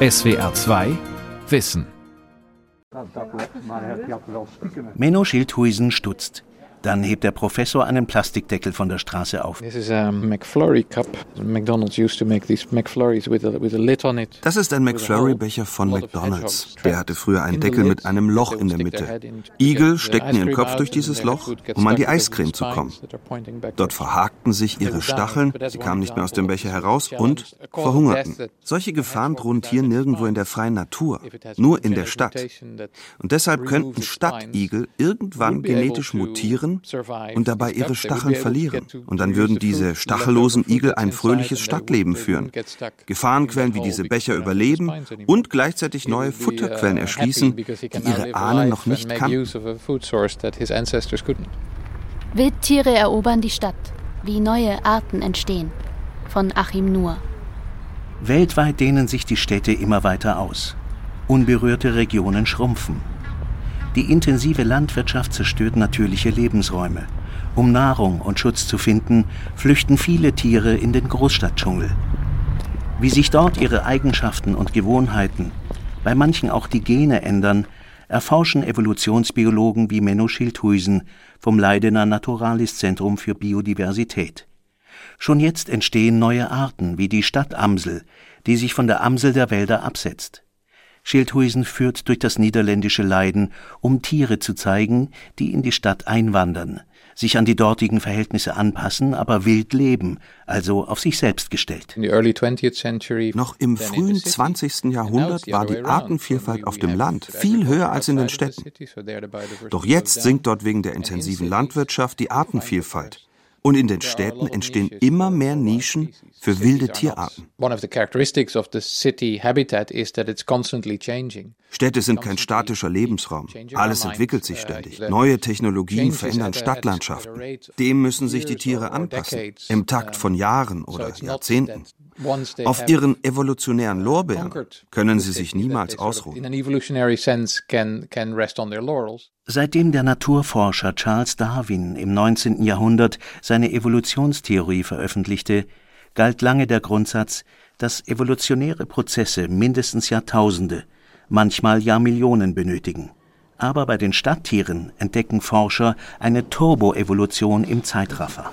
SWR 2 Wissen. Menno Schildhuisen stutzt. Dann hebt der Professor einen Plastikdeckel von der Straße auf. Das ist ein McFlurry-Becher von McDonald's. Der hatte früher einen Deckel mit einem Loch in der Mitte. Igel steckten ihren Kopf durch dieses Loch, um an die Eiscreme zu kommen. Dort verhakten sich ihre Stacheln, sie kamen nicht mehr aus dem Becher heraus und verhungerten. Solche Gefahren drohen Tieren nirgendwo in der freien Natur, nur in der Stadt. Und deshalb könnten Stadtigel irgendwann genetisch mutieren und dabei ihre Stacheln verlieren. Und dann würden diese stachellosen Igel ein fröhliches Stadtleben führen, Gefahrenquellen wie diese Becher überleben und gleichzeitig neue Futterquellen erschließen, die ihre Ahnen noch nicht kannten. Wildtiere erobern die Stadt, wie neue Arten entstehen. Von Achim Nuhr. Weltweit dehnen sich die Städte immer weiter aus. Unberührte Regionen schrumpfen. Die intensive Landwirtschaft zerstört natürliche Lebensräume. Um Nahrung und Schutz zu finden, flüchten viele Tiere in den Großstadtdschungel. Wie sich dort ihre Eigenschaften und Gewohnheiten, bei manchen auch die Gene ändern, erforschen Evolutionsbiologen wie Menno Schildhuisen vom Leidener Naturalis Zentrum für Biodiversität. Schon jetzt entstehen neue Arten wie die Stadtamsel, die sich von der Amsel der Wälder absetzt. Schildhuisen führt durch das niederländische Leiden, um Tiere zu zeigen, die in die Stadt einwandern, sich an die dortigen Verhältnisse anpassen, aber wild leben, also auf sich selbst gestellt. Noch im frühen 20. Jahrhundert war die Artenvielfalt auf dem Land viel höher als in den Städten. Doch jetzt sinkt dort wegen der intensiven Landwirtschaft die Artenvielfalt. Und in den Städten entstehen immer mehr Nischen für wilde Tierarten. Städte sind kein statischer Lebensraum. Alles entwickelt sich ständig. Neue Technologien verändern Stadtlandschaften. Dem müssen sich die Tiere anpassen, im Takt von Jahren oder Jahrzehnten. Auf ihren evolutionären Lorbeeren können sie sich niemals ausruhen. Seitdem der Naturforscher Charles Darwin im 19. Jahrhundert seine Evolutionstheorie veröffentlichte, galt lange der Grundsatz, dass evolutionäre Prozesse mindestens Jahrtausende, manchmal Jahrmillionen benötigen. Aber bei den Stadttieren entdecken Forscher eine Turboevolution im Zeitraffer.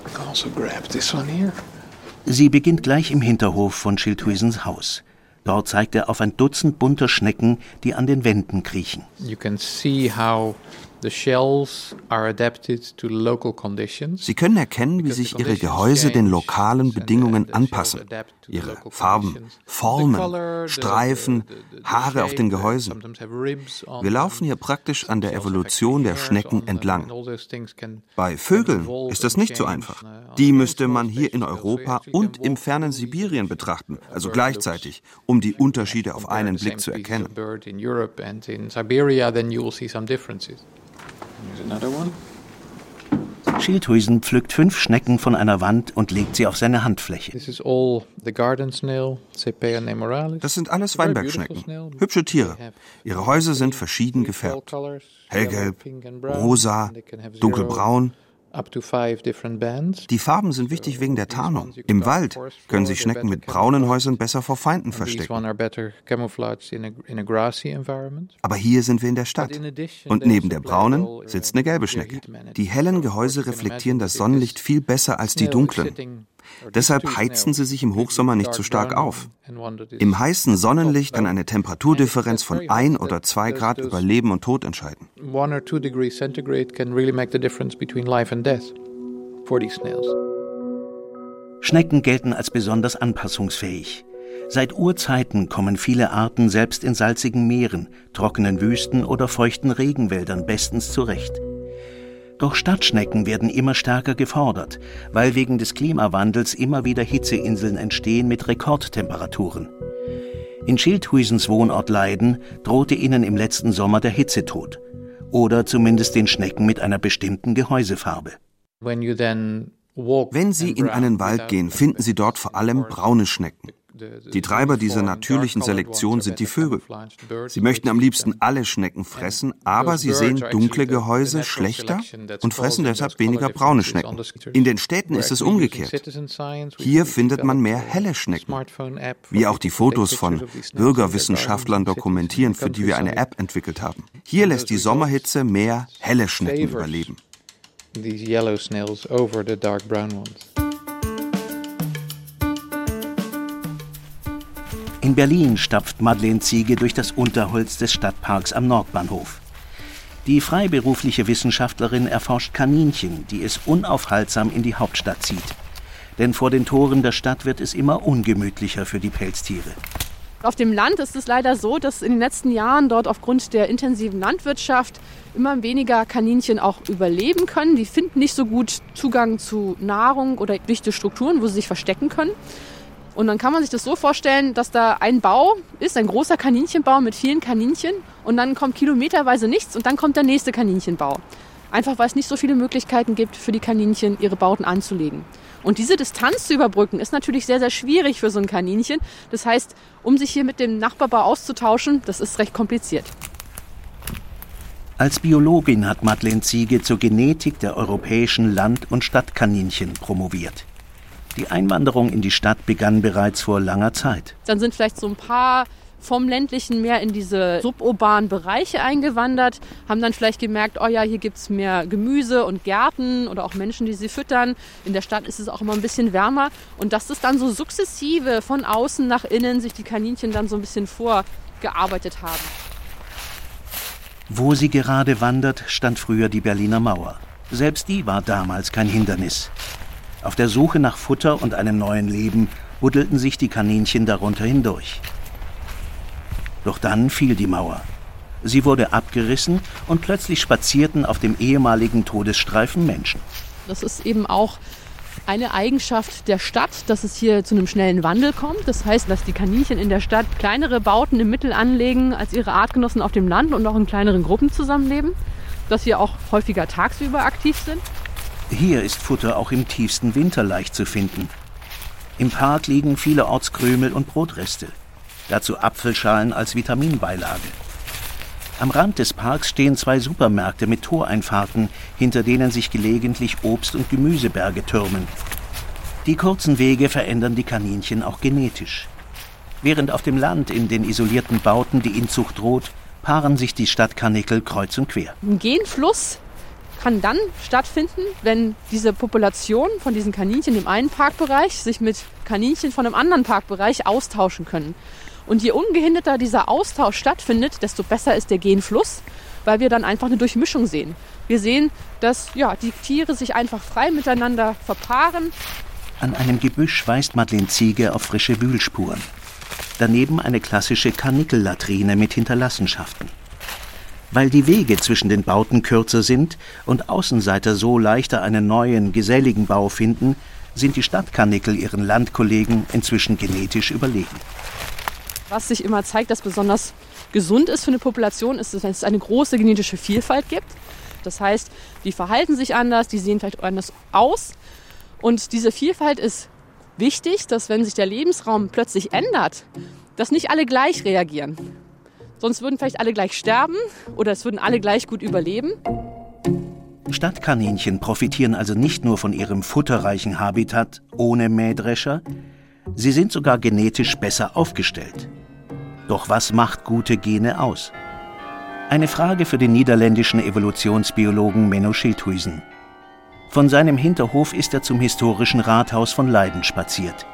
Sie beginnt gleich im Hinterhof von Schildhuisens Haus. Dort zeigt er auf ein Dutzend bunter Schnecken, die an den Wänden kriechen. You can see how Sie können erkennen, wie sich ihre Gehäuse den lokalen Bedingungen anpassen. Ihre Farben, Formen, Streifen, Haare auf den Gehäusen. Wir laufen hier praktisch an der Evolution der Schnecken entlang. Bei Vögeln ist das nicht so einfach. Die müsste man hier in Europa und im fernen Sibirien betrachten, also gleichzeitig, um die Unterschiede auf einen Blick zu erkennen. Schildhuisen pflückt fünf Schnecken von einer Wand und legt sie auf seine Handfläche. Das sind alles Weinbergschnecken. Hübsche Tiere. Ihre Häuser sind verschieden gefärbt. Hellgelb, rosa, dunkelbraun. Die Farben sind wichtig wegen der Tarnung. Im Wald können sich Schnecken mit braunen Häusern besser vor Feinden verstecken. Aber hier sind wir in der Stadt. Und neben der braunen sitzt eine gelbe Schnecke. Die hellen Gehäuse reflektieren das Sonnenlicht viel besser als die dunklen. Deshalb heizen sie sich im Hochsommer nicht zu stark auf. Im heißen Sonnenlicht kann eine Temperaturdifferenz von ein oder zwei Grad über Leben und Tod entscheiden. Schnecken gelten als besonders anpassungsfähig. Seit Urzeiten kommen viele Arten selbst in salzigen Meeren, trockenen Wüsten oder feuchten Regenwäldern bestens zurecht. Doch Stadtschnecken werden immer stärker gefordert, weil wegen des Klimawandels immer wieder Hitzeinseln entstehen mit Rekordtemperaturen. In Schildhuisens Wohnort Leiden drohte ihnen im letzten Sommer der Hitzetod. Oder zumindest den Schnecken mit einer bestimmten Gehäusefarbe. Wenn Sie in einen Wald gehen, finden Sie dort vor allem braune Schnecken. Die Treiber dieser natürlichen Selektion sind die Vögel. Sie möchten am liebsten alle Schnecken fressen, aber sie sehen dunkle Gehäuse schlechter und fressen deshalb weniger braune Schnecken. In den Städten ist es umgekehrt. Hier findet man mehr helle Schnecken, wie auch die Fotos von Bürgerwissenschaftlern dokumentieren, für die wir eine App entwickelt haben. Hier lässt die Sommerhitze mehr helle Schnecken überleben. These yellow snails over the dark brown ones. In Berlin stapft Madeleine Ziege durch das Unterholz des Stadtparks am Nordbahnhof. Die freiberufliche Wissenschaftlerin erforscht Kaninchen, die es unaufhaltsam in die Hauptstadt zieht. Denn vor den Toren der Stadt wird es immer ungemütlicher für die Pelztiere. Auf dem Land ist es leider so, dass in den letzten Jahren dort aufgrund der intensiven Landwirtschaft immer weniger Kaninchen auch überleben können. Die finden nicht so gut Zugang zu Nahrung oder dichte Strukturen, wo sie sich verstecken können. Und dann kann man sich das so vorstellen, dass da ein Bau ist, ein großer Kaninchenbau mit vielen Kaninchen und dann kommt kilometerweise nichts und dann kommt der nächste Kaninchenbau. Einfach weil es nicht so viele Möglichkeiten gibt für die Kaninchen, ihre Bauten anzulegen. Und diese Distanz zu überbrücken ist natürlich sehr, sehr schwierig für so ein Kaninchen. Das heißt, um sich hier mit dem Nachbarbau auszutauschen, das ist recht kompliziert. Als Biologin hat Madeleine Ziege zur Genetik der europäischen Land- und Stadtkaninchen promoviert. Die Einwanderung in die Stadt begann bereits vor langer Zeit. Dann sind vielleicht so ein paar vom ländlichen mehr in diese suburbanen Bereiche eingewandert, haben dann vielleicht gemerkt, oh ja, hier gibt es mehr Gemüse und Gärten oder auch Menschen, die sie füttern. In der Stadt ist es auch immer ein bisschen wärmer. Und dass das dann so sukzessive von außen nach innen sich die Kaninchen dann so ein bisschen vorgearbeitet haben. Wo sie gerade wandert, stand früher die Berliner Mauer. Selbst die war damals kein Hindernis. Auf der Suche nach Futter und einem neuen Leben buddelten sich die Kaninchen darunter hindurch. Doch dann fiel die Mauer. Sie wurde abgerissen und plötzlich spazierten auf dem ehemaligen Todesstreifen Menschen. Das ist eben auch eine Eigenschaft der Stadt, dass es hier zu einem schnellen Wandel kommt. Das heißt, dass die Kaninchen in der Stadt kleinere Bauten im Mittel anlegen als ihre Artgenossen auf dem Land und auch in kleineren Gruppen zusammenleben. Dass sie auch häufiger tagsüber aktiv sind. Hier ist Futter auch im tiefsten Winter leicht zu finden. Im Park liegen vielerorts Krümel und Brotreste. Dazu Apfelschalen als Vitaminbeilage. Am Rand des Parks stehen zwei Supermärkte mit Toreinfahrten, hinter denen sich gelegentlich Obst- und Gemüseberge türmen. Die kurzen Wege verändern die Kaninchen auch genetisch. Während auf dem Land in den isolierten Bauten die Inzucht droht, paaren sich die Stadtkarnickel kreuz und quer. Ein Genfluss kann dann stattfinden, wenn diese Population von diesen Kaninchen im einen Parkbereich sich mit Kaninchen von einem anderen Parkbereich austauschen können. Und je ungehinderter dieser Austausch stattfindet, desto besser ist der Genfluss, weil wir dann einfach eine Durchmischung sehen. Wir sehen, dass ja, die Tiere sich einfach frei miteinander verpaaren. An einem Gebüsch weist Madeleine Ziege auf frische Wühlspuren. Daneben eine klassische Karnickellatrine mit Hinterlassenschaften. Weil die Wege zwischen den Bauten kürzer sind und Außenseiter so leichter einen neuen, geselligen Bau finden, sind die Stadtkarnickel ihren Landkollegen inzwischen genetisch überlegen. Was sich immer zeigt, dass besonders gesund ist für eine Population, ist, dass es eine große genetische Vielfalt gibt. Das heißt, die verhalten sich anders, die sehen vielleicht anders aus. Und diese Vielfalt ist wichtig, dass wenn sich der Lebensraum plötzlich ändert, dass nicht alle gleich reagieren. Sonst würden vielleicht alle gleich sterben oder es würden alle gleich gut überleben. Stadtkaninchen profitieren also nicht nur von ihrem futterreichen Habitat ohne Mähdrescher, sie sind sogar genetisch besser aufgestellt. Doch was macht gute Gene aus? Eine Frage für den niederländischen Evolutionsbiologen Menno Schildhuisen. Von seinem Hinterhof ist er zum historischen Rathaus von Leiden spaziert.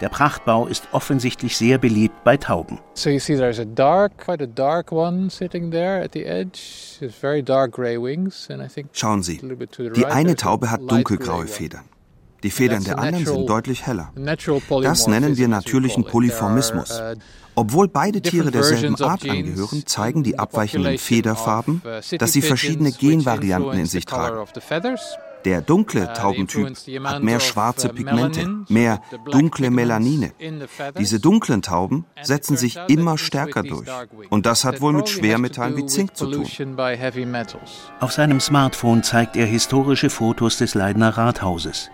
Der Prachtbau ist offensichtlich sehr beliebt bei Tauben. So you see there's a dark, quite a dark one sitting there at the edge. It's very dark gray wings and I think Schauen Sie, die eine Taube hat dunkelgraue Federn. Die Federn der anderen sind deutlich heller. Das nennen wir natürlichen Polymorphismus. Uh, Obwohl beide Tiere derselben Art angehören, zeigen die abweichenden Federfarben, uh, dass sie verschiedene Genvarianten in sich tragen. Der dunkle uh, Taubentyp hat mehr schwarze Pigmente, mehr dunkle Melanine. Diese dunklen Tauben setzen sich immer stärker durch. Und das hat wohl mit Schwermetallen wie Zink zu tun. Auf seinem Smartphone zeigt er historische Fotos des Leidener Rathauses.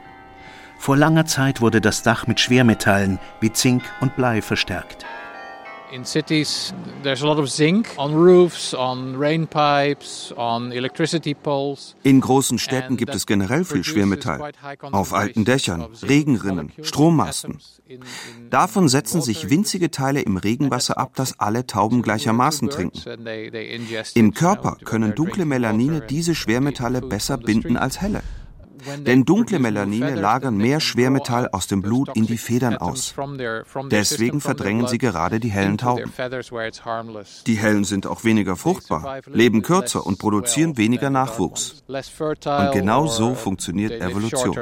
Vor langer Zeit wurde das Dach mit Schwermetallen wie Zink und Blei verstärkt. In cities, there's a lot of zinc on roofs, on rain pipes, on electricity poles. In großen Städten gibt es generell viel Schwermetall. Auf alten Dächern, Regenrinnen, Strommasten. Davon setzen sich winzige Teile im Regenwasser ab, das alle Tauben gleichermaßen trinken. Im Körper können dunkle Melanine diese Schwermetalle besser binden als helle. Denn dunkle Melanine lagern mehr Schwermetall aus dem Blut in die Federn aus. Deswegen verdrängen sie gerade die hellen Tauben. Die hellen sind auch weniger fruchtbar, leben kürzer und produzieren weniger Nachwuchs. Und genau so funktioniert Evolution.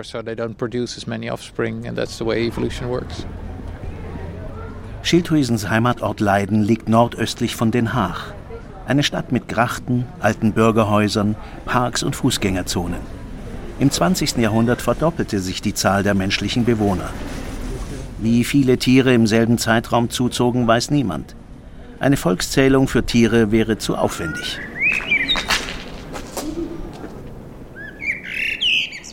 Schildhuisens Heimatort Leiden liegt nordöstlich von Den Haag. Eine Stadt mit Grachten, alten Bürgerhäusern, Parks und Fußgängerzonen. Im 20. Jahrhundert verdoppelte sich die Zahl der menschlichen Bewohner. Wie viele Tiere im selben Zeitraum zuzogen, weiß niemand. Eine Volkszählung für Tiere wäre zu aufwendig.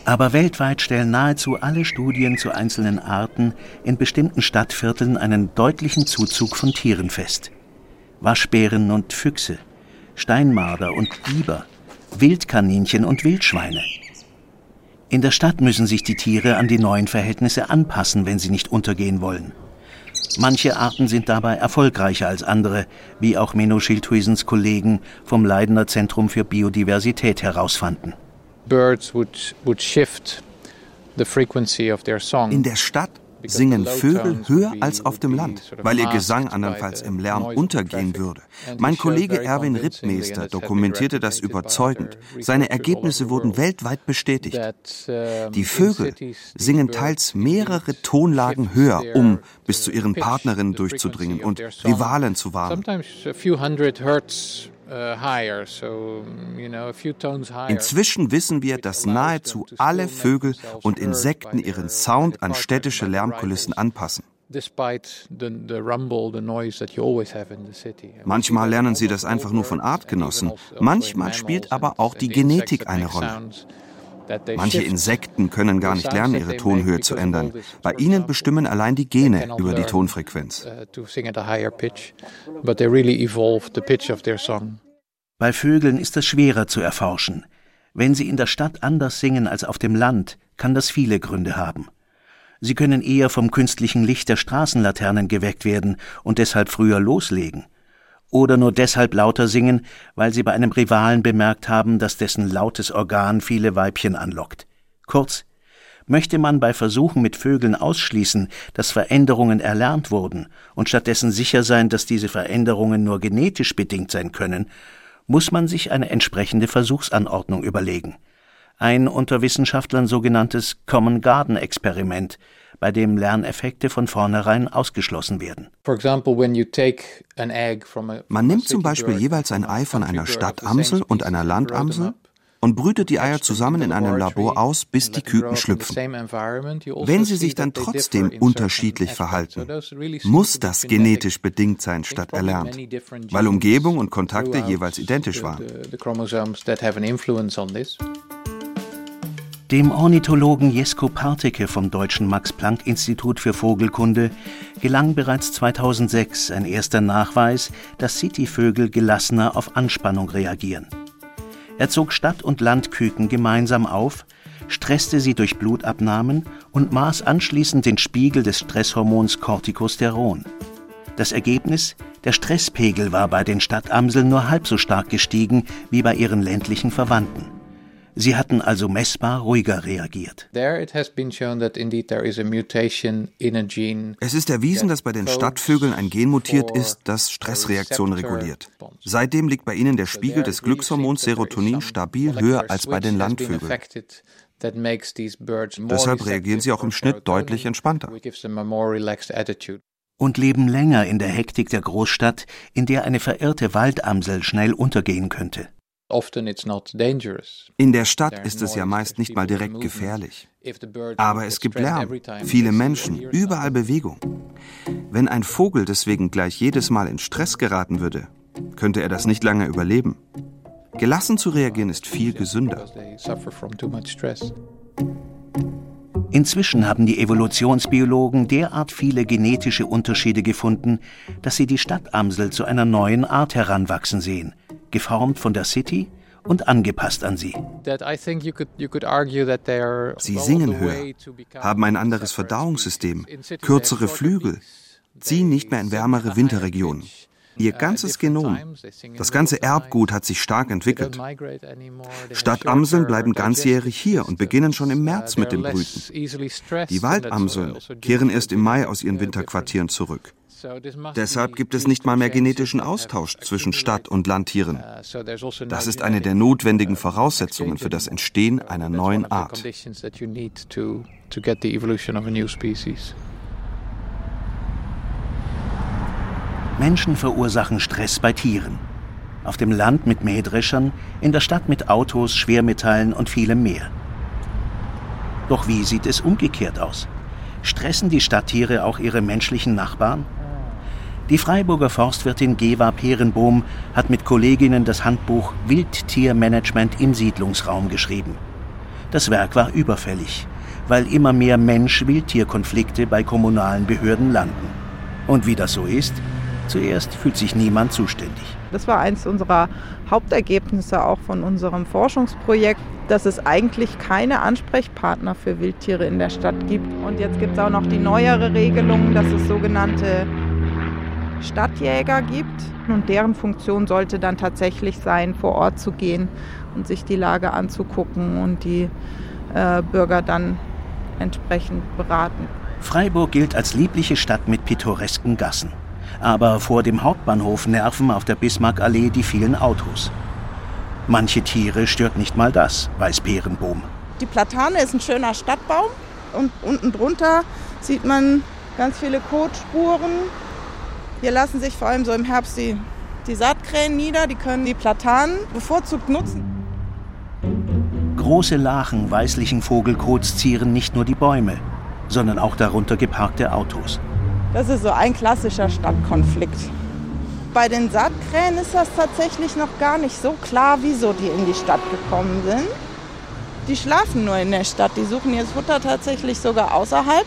Aber weltweit stellen nahezu alle Studien zu einzelnen Arten in bestimmten Stadtvierteln einen deutlichen Zuzug von Tieren fest. Waschbären und Füchse, Steinmarder und Biber, Wildkaninchen und Wildschweine – in der Stadt müssen sich die Tiere an die neuen Verhältnisse anpassen, wenn sie nicht untergehen wollen. Manche Arten sind dabei erfolgreicher als andere, wie auch Menno Schildhuisens Kollegen vom Leidener Zentrum für Biodiversität herausfanden. Birds would, would shift the frequency of their song. In der Stadt singen Vögel höher als auf dem Land, weil ihr Gesang andernfalls im Lärm untergehen würde. Mein Kollege Erwin Rittmeister dokumentierte das überzeugend. Seine Ergebnisse wurden weltweit bestätigt. Die Vögel singen teils mehrere Tonlagen höher, um bis zu ihren Partnerinnen durchzudringen und Rivalen zu warnen. Uh, Inzwischen wissen wir, dass nahezu alle Vögel und Insekten ihren Sound an städtische Lärmkulissen anpassen. Manchmal lernen sie das einfach nur von Artgenossen, manchmal spielt aber auch die Genetik eine Rolle. Manche Insekten können gar nicht lernen, ihre Tonhöhe zu ändern. Bei ihnen bestimmen allein die Gene über die Tonfrequenz. Bei Vögeln ist es schwerer zu erforschen. Wenn sie in der Stadt anders singen als auf dem Land, kann das viele Gründe haben. Sie können eher vom künstlichen Licht der Straßenlaternen geweckt werden und deshalb früher loslegen oder nur deshalb lauter singen, weil sie bei einem Rivalen bemerkt haben, dass dessen lautes Organ viele Weibchen anlockt. Kurz, möchte man bei Versuchen mit Vögeln ausschließen, dass Veränderungen erlernt wurden und stattdessen sicher sein, dass diese Veränderungen nur genetisch bedingt sein können, muss man sich eine entsprechende Versuchsanordnung überlegen. Ein unter Wissenschaftlern sogenanntes Common Garden Experiment, bei dem Lerneffekte von vornherein ausgeschlossen werden. Man nimmt zum Beispiel jeweils ein Ei von einer Stadtamsel und einer Landamsel und brütet die Eier zusammen in einem Labor aus, bis die Küken schlüpfen. Wenn sie sich dann trotzdem unterschiedlich verhalten, muss das genetisch bedingt sein statt erlernt, weil Umgebung und Kontakte jeweils identisch waren. Dem Ornithologen Jesko Parteke vom Deutschen Max-Planck-Institut für Vogelkunde gelang bereits 2006 ein erster Nachweis, dass Cityvögel gelassener auf Anspannung reagieren. Er zog Stadt- und Landküken gemeinsam auf, stresste sie durch Blutabnahmen und maß anschließend den Spiegel des Stresshormons Corticosteron. Das Ergebnis? Der Stresspegel war bei den Stadtamseln nur halb so stark gestiegen wie bei ihren ländlichen Verwandten. Sie hatten also messbar ruhiger reagiert. Es ist erwiesen, dass bei den Stadtvögeln ein Gen mutiert ist, das Stressreaktionen reguliert. Seitdem liegt bei ihnen der Spiegel des Glückshormons Serotonin stabil höher als bei den Landvögeln. Deshalb reagieren sie auch im Schnitt deutlich entspannter und leben länger in der Hektik der Großstadt, in der eine verirrte Waldamsel schnell untergehen könnte. In der Stadt ist es ja meist nicht mal direkt gefährlich. Aber es gibt Lärm, viele Menschen, überall Bewegung. Wenn ein Vogel deswegen gleich jedes Mal in Stress geraten würde, könnte er das nicht lange überleben. Gelassen zu reagieren ist viel gesünder. Inzwischen haben die Evolutionsbiologen derart viele genetische Unterschiede gefunden, dass sie die Stadtamsel zu einer neuen Art heranwachsen sehen, geformt von der City und angepasst an sie. Sie singen höher, haben ein anderes Verdauungssystem, kürzere Flügel, ziehen nicht mehr in wärmere Winterregionen. Ihr ganzes Genom, das ganze Erbgut hat sich stark entwickelt. Stadtamseln bleiben ganzjährig hier und beginnen schon im März mit dem Brüten. Die Waldamseln kehren erst im Mai aus ihren Winterquartieren zurück. Deshalb gibt es nicht mal mehr genetischen Austausch zwischen Stadt- und Landtieren. Das ist eine der notwendigen Voraussetzungen für das Entstehen einer neuen Art. Menschen verursachen Stress bei Tieren. Auf dem Land mit Mähdreschern, in der Stadt mit Autos, Schwermetallen und vielem mehr. Doch wie sieht es umgekehrt aus? Stressen die Stadttiere auch ihre menschlichen Nachbarn? Die Freiburger Forstwirtin Geva Perenbohm hat mit Kolleginnen das Handbuch Wildtiermanagement im Siedlungsraum geschrieben. Das Werk war überfällig, weil immer mehr Mensch-Wildtier-Konflikte bei kommunalen Behörden landen. Und wie das so ist, zuerst fühlt sich niemand zuständig. Das war eines unserer Hauptergebnisse auch von unserem Forschungsprojekt, dass es eigentlich keine Ansprechpartner für Wildtiere in der Stadt gibt. Und jetzt gibt es auch noch die neuere Regelung, dass es sogenannte Stadtjäger gibt. Und deren Funktion sollte dann tatsächlich sein, vor Ort zu gehen und sich die Lage anzugucken und die äh, Bürger dann entsprechend beraten. Freiburg gilt als liebliche Stadt mit pittoresken Gassen. Aber vor dem Hauptbahnhof nerven auf der Bismarckallee die vielen Autos. Manche Tiere stört nicht mal das, weiß Perenbohm. Die Platane ist ein schöner Stadtbaum und unten drunter sieht man ganz viele Kotspuren hier lassen sich vor allem so im Herbst die, die Saatkrähen nieder, die können die Platanen bevorzugt nutzen. Große Lachen weißlichen Vogelkots zieren nicht nur die Bäume, sondern auch darunter geparkte Autos. Das ist so ein klassischer Stadtkonflikt. Bei den Saatkrähen ist das tatsächlich noch gar nicht so klar, wieso die in die Stadt gekommen sind. Die schlafen nur in der Stadt, die suchen ihr Futter tatsächlich sogar außerhalb.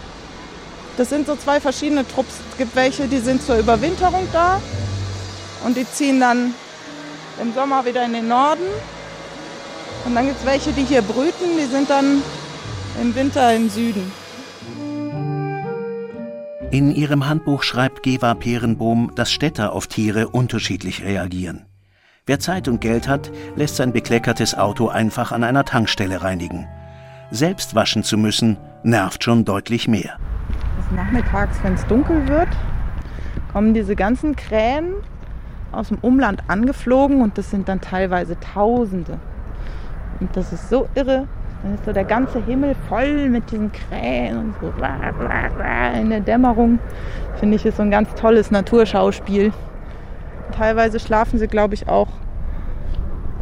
Das sind so zwei verschiedene Trupps. Es gibt welche, die sind zur Überwinterung da und die ziehen dann im Sommer wieder in den Norden. Und dann gibt es welche, die hier brüten, die sind dann im Winter im Süden. In ihrem Handbuch schreibt Geva Perenbohm, dass Städter auf Tiere unterschiedlich reagieren. Wer Zeit und Geld hat, lässt sein bekleckertes Auto einfach an einer Tankstelle reinigen. Selbst waschen zu müssen, nervt schon deutlich mehr nachmittags, wenn es dunkel wird, kommen diese ganzen Krähen aus dem Umland angeflogen und das sind dann teilweise Tausende. Und das ist so irre. Dann ist so der ganze Himmel voll mit diesen Krähen und so in der Dämmerung. Finde ich, ist so ein ganz tolles Naturschauspiel. Teilweise schlafen sie, glaube ich, auch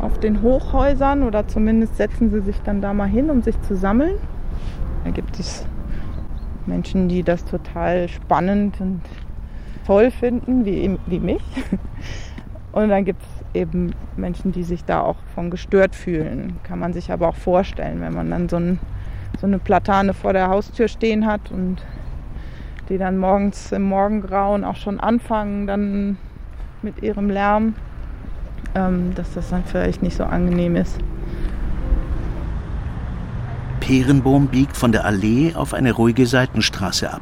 auf den Hochhäusern oder zumindest setzen sie sich dann da mal hin, um sich zu sammeln. Da gibt es Menschen, die das total spannend und toll finden, wie, wie mich. Und dann gibt es eben Menschen, die sich da auch von gestört fühlen. Kann man sich aber auch vorstellen, wenn man dann so, ein, so eine Platane vor der Haustür stehen hat und die dann morgens im Morgengrauen auch schon anfangen, dann mit ihrem Lärm, ähm, dass das dann vielleicht nicht so angenehm ist. Perenbohm biegt von der Allee auf eine ruhige Seitenstraße ab.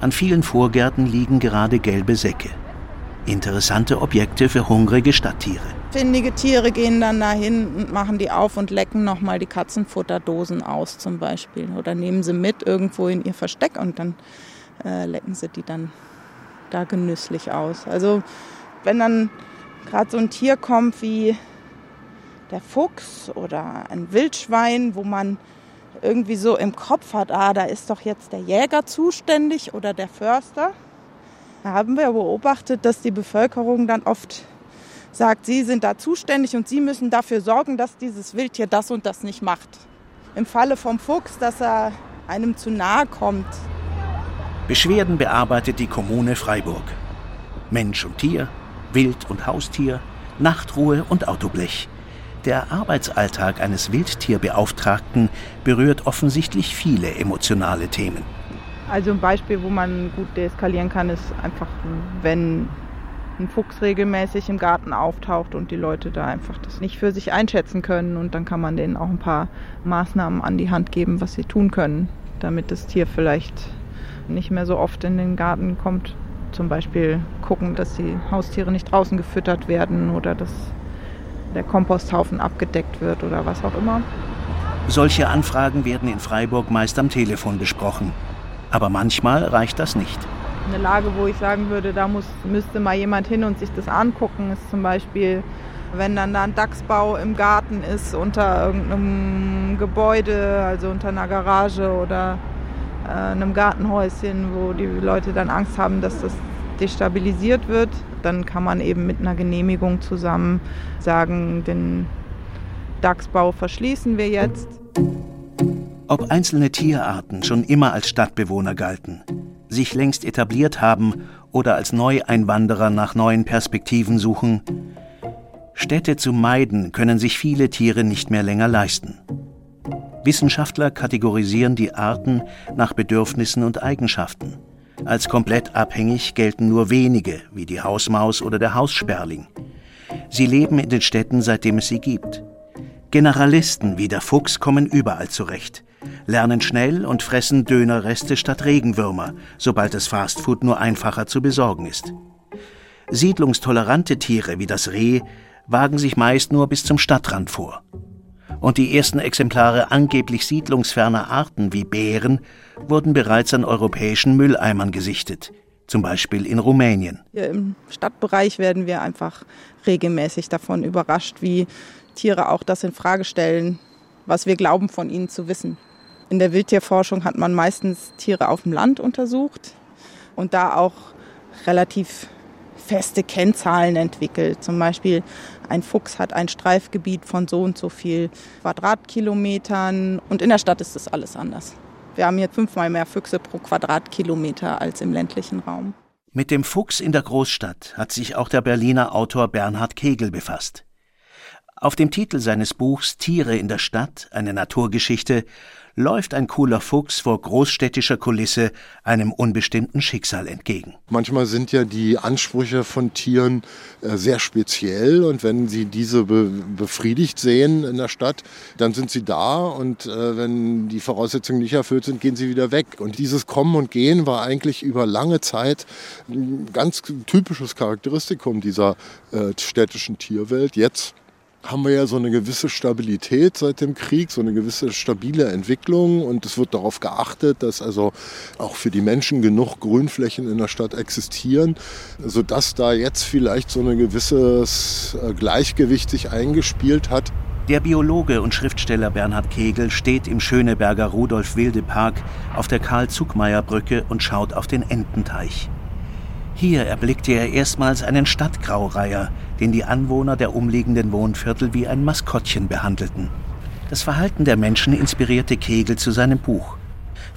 An vielen Vorgärten liegen gerade gelbe Säcke. Interessante Objekte für hungrige Stadttiere. Findige Tiere gehen dann dahin und machen die auf und lecken nochmal die Katzenfutterdosen aus zum Beispiel. Oder nehmen sie mit irgendwo in ihr Versteck und dann äh, lecken sie die dann da genüsslich aus. Also wenn dann gerade so ein Tier kommt wie der Fuchs oder ein Wildschwein, wo man irgendwie so im Kopf hat, ah, da ist doch jetzt der Jäger zuständig oder der Förster. Da haben wir beobachtet, dass die Bevölkerung dann oft sagt, sie sind da zuständig und sie müssen dafür sorgen, dass dieses Wildtier das und das nicht macht. Im Falle vom Fuchs, dass er einem zu nahe kommt. Beschwerden bearbeitet die Kommune Freiburg. Mensch und Tier, Wild und Haustier, Nachtruhe und Autoblech. Der Arbeitsalltag eines Wildtierbeauftragten berührt offensichtlich viele emotionale Themen. Also ein Beispiel, wo man gut deeskalieren kann, ist einfach, wenn ein Fuchs regelmäßig im Garten auftaucht und die Leute da einfach das nicht für sich einschätzen können. Und dann kann man denen auch ein paar Maßnahmen an die Hand geben, was sie tun können, damit das Tier vielleicht nicht mehr so oft in den Garten kommt. Zum Beispiel gucken, dass die Haustiere nicht draußen gefüttert werden oder dass der Komposthaufen abgedeckt wird oder was auch immer. Solche Anfragen werden in Freiburg meist am Telefon besprochen. Aber manchmal reicht das nicht. Eine Lage, wo ich sagen würde, da muss, müsste mal jemand hin und sich das angucken, ist zum Beispiel, wenn dann da ein Dachsbau im Garten ist, unter irgendeinem Gebäude, also unter einer Garage oder äh, einem Gartenhäuschen, wo die Leute dann Angst haben, dass das destabilisiert wird, dann kann man eben mit einer Genehmigung zusammen sagen, den Dachsbau verschließen wir jetzt. Ob einzelne Tierarten schon immer als Stadtbewohner galten, sich längst etabliert haben oder als Neueinwanderer nach neuen Perspektiven suchen, Städte zu meiden können sich viele Tiere nicht mehr länger leisten. Wissenschaftler kategorisieren die Arten nach Bedürfnissen und Eigenschaften. Als komplett abhängig gelten nur wenige, wie die Hausmaus oder der Haussperling. Sie leben in den Städten, seitdem es sie gibt. Generalisten wie der Fuchs kommen überall zurecht, lernen schnell und fressen Dönerreste statt Regenwürmer, sobald das Fastfood nur einfacher zu besorgen ist. Siedlungstolerante Tiere wie das Reh wagen sich meist nur bis zum Stadtrand vor. Und die ersten Exemplare angeblich siedlungsferner Arten wie Bären wurden bereits an europäischen Mülleimern gesichtet, zum Beispiel in Rumänien. Hier Im Stadtbereich werden wir einfach regelmäßig davon überrascht, wie Tiere auch das in Frage stellen, was wir glauben von ihnen zu wissen. In der Wildtierforschung hat man meistens Tiere auf dem Land untersucht und da auch relativ feste Kennzahlen entwickelt. Zum Beispiel ein Fuchs hat ein Streifgebiet von so und so viel Quadratkilometern und in der Stadt ist das alles anders. Wir haben hier fünfmal mehr Füchse pro Quadratkilometer als im ländlichen Raum. Mit dem Fuchs in der Großstadt hat sich auch der Berliner Autor Bernhard Kegel befasst. Auf dem Titel seines Buchs Tiere in der Stadt, eine Naturgeschichte, läuft ein cooler Fuchs vor großstädtischer Kulisse einem unbestimmten Schicksal entgegen. Manchmal sind ja die Ansprüche von Tieren äh, sehr speziell und wenn sie diese be befriedigt sehen in der Stadt, dann sind sie da und äh, wenn die Voraussetzungen nicht erfüllt sind, gehen sie wieder weg. Und dieses Kommen und Gehen war eigentlich über lange Zeit ein ganz typisches Charakteristikum dieser äh, städtischen Tierwelt. Jetzt haben wir ja so eine gewisse Stabilität seit dem Krieg, so eine gewisse stabile Entwicklung und es wird darauf geachtet, dass also auch für die Menschen genug Grünflächen in der Stadt existieren, sodass da jetzt vielleicht so ein gewisses äh, Gleichgewicht sich eingespielt hat. Der Biologe und Schriftsteller Bernhard Kegel steht im Schöneberger Rudolf-Wilde-Park auf der Karl-Zuckmayer-Brücke und schaut auf den Ententeich. Hier erblickte er erstmals einen Stadtgraureiher, den die Anwohner der umliegenden Wohnviertel wie ein Maskottchen behandelten. Das Verhalten der Menschen inspirierte Kegel zu seinem Buch.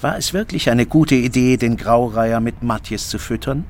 War es wirklich eine gute Idee, den Graureiher mit Matjes zu füttern?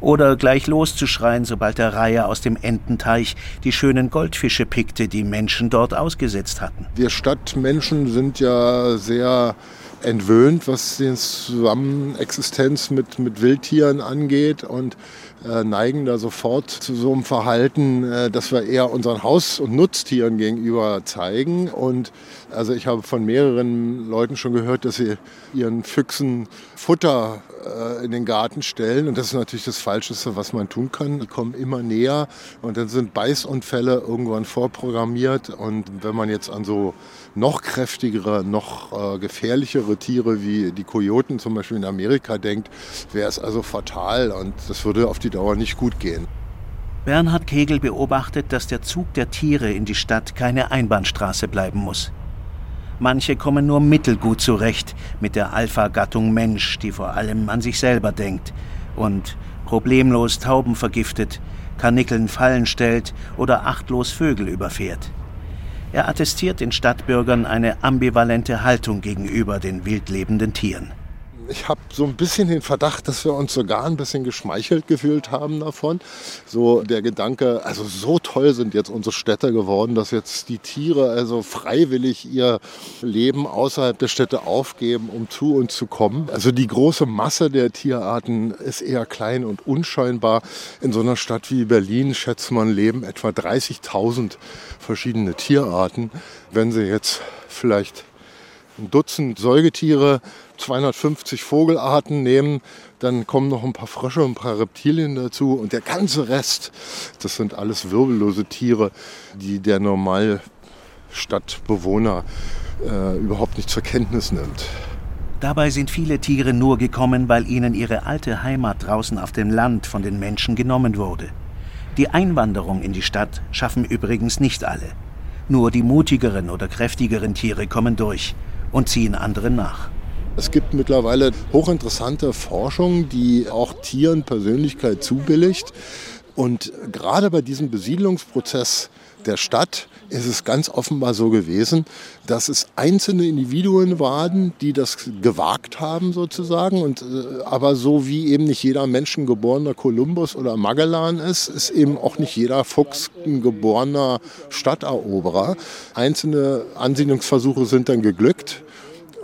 Oder gleich loszuschreien, sobald der Reiher aus dem Ententeich die schönen Goldfische pickte, die Menschen dort ausgesetzt hatten? Wir Stadtmenschen sind ja sehr entwöhnt, was die Zusammenexistenz mit, mit Wildtieren angeht und äh, neigen da sofort zu so einem Verhalten, äh, dass wir eher unseren Haus- und Nutztieren gegenüber zeigen. Und also ich habe von mehreren Leuten schon gehört, dass sie ihren Füchsen Futter äh, in den Garten stellen. Und das ist natürlich das Falscheste, was man tun kann. Die kommen immer näher und dann sind Beißunfälle irgendwann vorprogrammiert. Und wenn man jetzt an so noch kräftigere, noch äh, gefährlichere Tiere wie die Kojoten zum Beispiel in Amerika denkt, wäre es also fatal und das würde auf die Dauer nicht gut gehen. Bernhard Kegel beobachtet, dass der Zug der Tiere in die Stadt keine Einbahnstraße bleiben muss. Manche kommen nur mittelgut zurecht mit der Alpha-Gattung Mensch, die vor allem an sich selber denkt und problemlos Tauben vergiftet, Karnickeln Fallen stellt oder achtlos Vögel überfährt. Er attestiert den Stadtbürgern eine ambivalente Haltung gegenüber den wildlebenden Tieren. Ich habe so ein bisschen den Verdacht, dass wir uns sogar ein bisschen geschmeichelt gefühlt haben davon. So der Gedanke, also so toll sind jetzt unsere Städte geworden, dass jetzt die Tiere also freiwillig ihr Leben außerhalb der Städte aufgeben, um zu uns zu kommen. Also die große Masse der Tierarten ist eher klein und unscheinbar. In so einer Stadt wie Berlin schätzt man leben etwa 30.000 verschiedene Tierarten. Wenn sie jetzt vielleicht ein Dutzend Säugetiere, 250 Vogelarten nehmen, dann kommen noch ein paar Frösche und ein paar Reptilien dazu und der ganze Rest, das sind alles wirbellose Tiere, die der Normalstadtbewohner äh, überhaupt nicht zur Kenntnis nimmt. Dabei sind viele Tiere nur gekommen, weil ihnen ihre alte Heimat draußen auf dem Land von den Menschen genommen wurde. Die Einwanderung in die Stadt schaffen übrigens nicht alle. Nur die mutigeren oder kräftigeren Tiere kommen durch und ziehen anderen nach. Es gibt mittlerweile hochinteressante Forschung, die auch Tieren Persönlichkeit zubilligt. Und gerade bei diesem Besiedlungsprozess der Stadt ist es ganz offenbar so gewesen, dass es einzelne Individuen waren, die das gewagt haben sozusagen. Und, äh, aber so wie eben nicht jeder Mensch ein geborener Kolumbus oder Magellan ist, ist eben auch nicht jeder Fuchs ein geborener Stadteroberer. Einzelne Ansiedlungsversuche sind dann geglückt.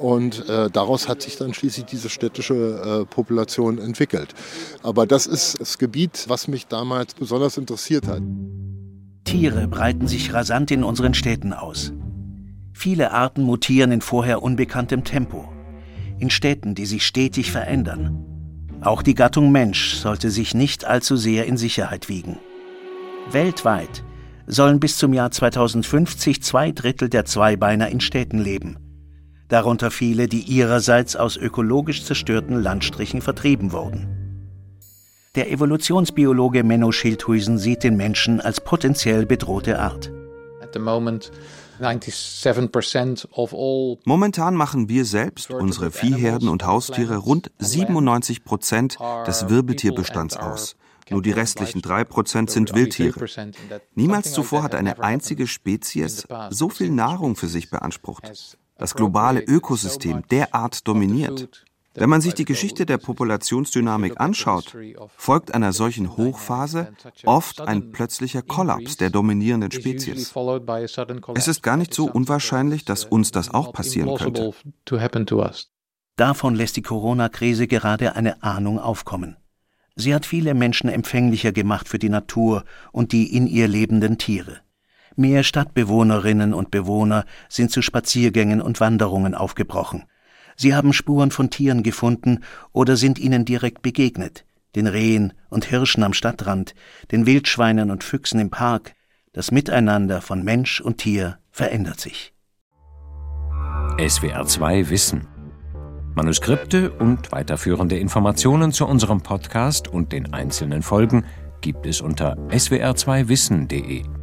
Und äh, daraus hat sich dann schließlich diese städtische äh, Population entwickelt. Aber das ist das Gebiet, was mich damals besonders interessiert hat. Tiere breiten sich rasant in unseren Städten aus. Viele Arten mutieren in vorher unbekanntem Tempo. In Städten, die sich stetig verändern. Auch die Gattung Mensch sollte sich nicht allzu sehr in Sicherheit wiegen. Weltweit sollen bis zum Jahr 2050 zwei Drittel der Zweibeiner in Städten leben darunter viele, die ihrerseits aus ökologisch zerstörten Landstrichen vertrieben wurden. Der Evolutionsbiologe Menno Schildhuisen sieht den Menschen als potenziell bedrohte Art. Momentan machen wir selbst, unsere Viehherden und Haustiere, rund 97 Prozent des Wirbeltierbestands aus. Nur die restlichen drei Prozent sind Wildtiere. Niemals zuvor hat eine einzige Spezies so viel Nahrung für sich beansprucht das globale Ökosystem derart dominiert. Wenn man sich die Geschichte der Populationsdynamik anschaut, folgt einer solchen Hochphase oft ein plötzlicher Kollaps der dominierenden Spezies. Es ist gar nicht so unwahrscheinlich, dass uns das auch passieren könnte. Davon lässt die Corona-Krise gerade eine Ahnung aufkommen. Sie hat viele Menschen empfänglicher gemacht für die Natur und die in ihr lebenden Tiere. Mehr Stadtbewohnerinnen und Bewohner sind zu Spaziergängen und Wanderungen aufgebrochen. Sie haben Spuren von Tieren gefunden oder sind ihnen direkt begegnet, den Rehen und Hirschen am Stadtrand, den Wildschweinen und Füchsen im Park. Das Miteinander von Mensch und Tier verändert sich. SWR 2 Wissen Manuskripte und weiterführende Informationen zu unserem Podcast und den einzelnen Folgen gibt es unter swr2wissen.de.